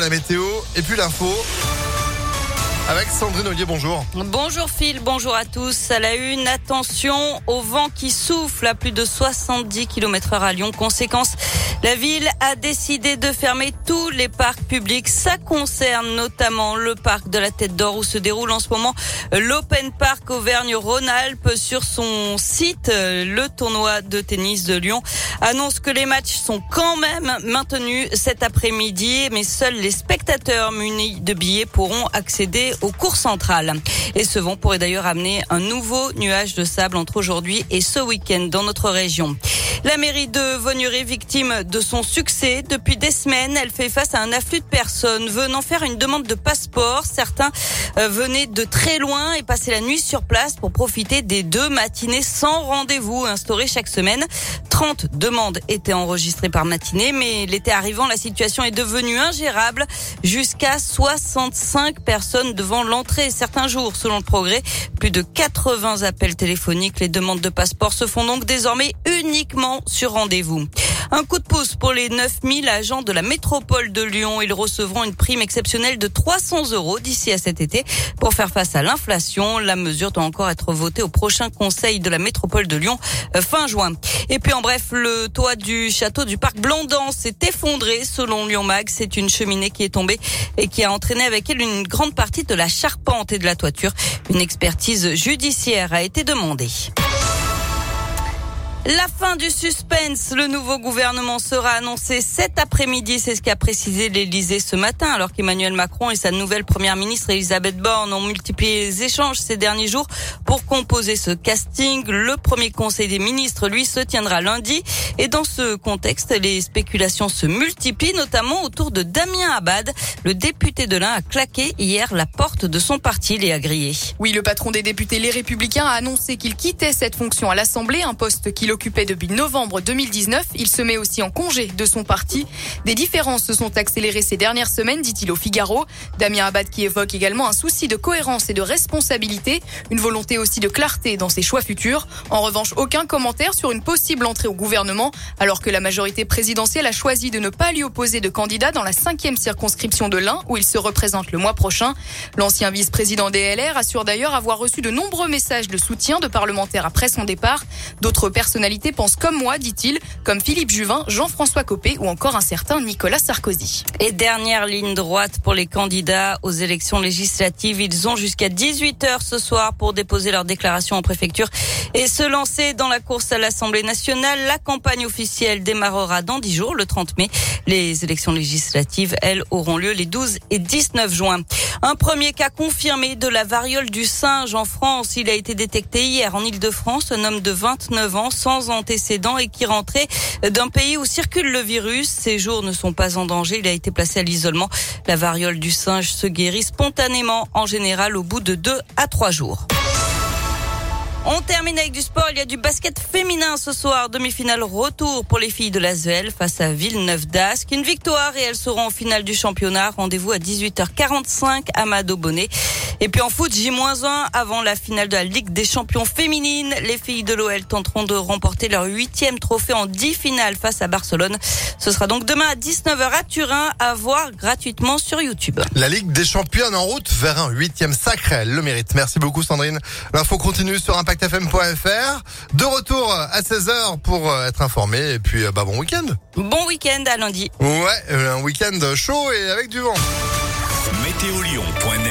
la météo et puis l'info. Avec Sandrine Ollier, bonjour. Bonjour Phil, bonjour à tous. À la une, attention au vent qui souffle à plus de 70 km heure à Lyon. Conséquence, la ville a décidé de fermer tous les parcs publics. Ça concerne notamment le parc de la Tête d'Or où se déroule en ce moment l'Open Park Auvergne-Rhône-Alpes. Sur son site, le tournoi de tennis de Lyon annonce que les matchs sont quand même maintenus cet après-midi, mais seuls les spectateurs munis de billets pourront accéder au cours central. Et ce vent pourrait d'ailleurs amener un nouveau nuage de sable entre aujourd'hui et ce week-end dans notre région. La mairie de Vaugneray, victime de son succès depuis des semaines, elle fait face à un afflux de personnes venant faire une demande de passeport. Certains euh, venaient de très loin et passaient la nuit sur place pour profiter des deux matinées sans rendez-vous instaurées chaque semaine. 30 demandes étaient enregistrées par matinée, mais l'été arrivant, la situation est devenue ingérable. Jusqu'à 65 personnes devant l'entrée. Certains jours, selon le progrès, plus de 80 appels téléphoniques. Les demandes de passeport se font donc désormais uniquement sur rendez-vous. Un coup de pouce pour les 9000 agents de la métropole de Lyon. Ils recevront une prime exceptionnelle de 300 euros d'ici à cet été pour faire face à l'inflation. La mesure doit encore être votée au prochain conseil de la métropole de Lyon euh, fin juin. Et puis en bref, le toit du château du parc Blandan s'est effondré selon Lyon Mag. C'est une cheminée qui est tombée et qui a entraîné avec elle une grande partie de la charpente et de la toiture. Une expertise judiciaire a été demandée. La fin du suspense. Le nouveau gouvernement sera annoncé cet après-midi. C'est ce qu'a précisé l'Élysée ce matin, alors qu'Emmanuel Macron et sa nouvelle première ministre Elisabeth Borne ont multiplié les échanges ces derniers jours pour composer ce casting. Le premier conseil des ministres, lui, se tiendra lundi. Et dans ce contexte, les spéculations se multiplient, notamment autour de Damien Abad. Le député de l'Ain a claqué hier la porte de son parti, Léa Grillé. Oui, le patron des députés Les Républicains a annoncé qu'il quittait cette fonction à l'Assemblée, un poste qu'il occupait depuis novembre 2019. Il se met aussi en congé de son parti. Des différences se sont accélérées ces dernières semaines, dit-il au Figaro. Damien Abad qui évoque également un souci de cohérence et de responsabilité, une volonté aussi de clarté dans ses choix futurs. En revanche, aucun commentaire sur une possible entrée au gouvernement, alors que la majorité présidentielle a choisi de ne pas lui opposer de candidat dans la cinquième circonscription de l'Ain, où il se représente le mois prochain. L'ancien vice-président des LR assure d'ailleurs avoir reçu de nombreux messages de soutien de parlementaires après son départ. D'autres comme moi, dit-il, comme Philippe Juvin, Jean-François Copé ou encore un certain Nicolas Sarkozy. Et dernière ligne droite pour les candidats aux élections législatives. Ils ont jusqu'à 18h ce soir pour déposer leur déclaration en préfecture et se lancer dans la course à l'Assemblée nationale. La campagne officielle démarrera dans 10 jours, le 30 mai. Les élections législatives, elles, auront lieu les 12 et 19 juin. Un premier cas confirmé de la variole du singe en France. Il a été détecté hier en Ile-de-France. Un homme de 29 ans sans antécédents et qui rentrait d'un pays où circule le virus. Ses jours ne sont pas en danger. Il a été placé à l'isolement. La variole du singe se guérit spontanément en général au bout de deux à trois jours. On termine avec du sport. Il y a du basket féminin ce soir. Demi-finale retour pour les filles de l'Asvel face à Villeneuve d'Ascq. Une victoire et elles seront en finale du championnat. Rendez-vous à 18h45 à Mado Bonnet. Et puis en foot, J-1 avant la finale de la Ligue des champions féminines. Les filles de l'OL tenteront de remporter leur huitième trophée en dix finales face à Barcelone. Ce sera donc demain à 19h à Turin à voir gratuitement sur YouTube. La Ligue des champions en route vers un huitième sacré. Le mérite. Merci beaucoup Sandrine. L'info continue sur Impact impactfm.fr. De retour à 16h pour euh, être informé et puis euh, bah bon week-end. Bon week-end à lundi. Ouais, euh, un week-end chaud et avec du vent. Météolion.net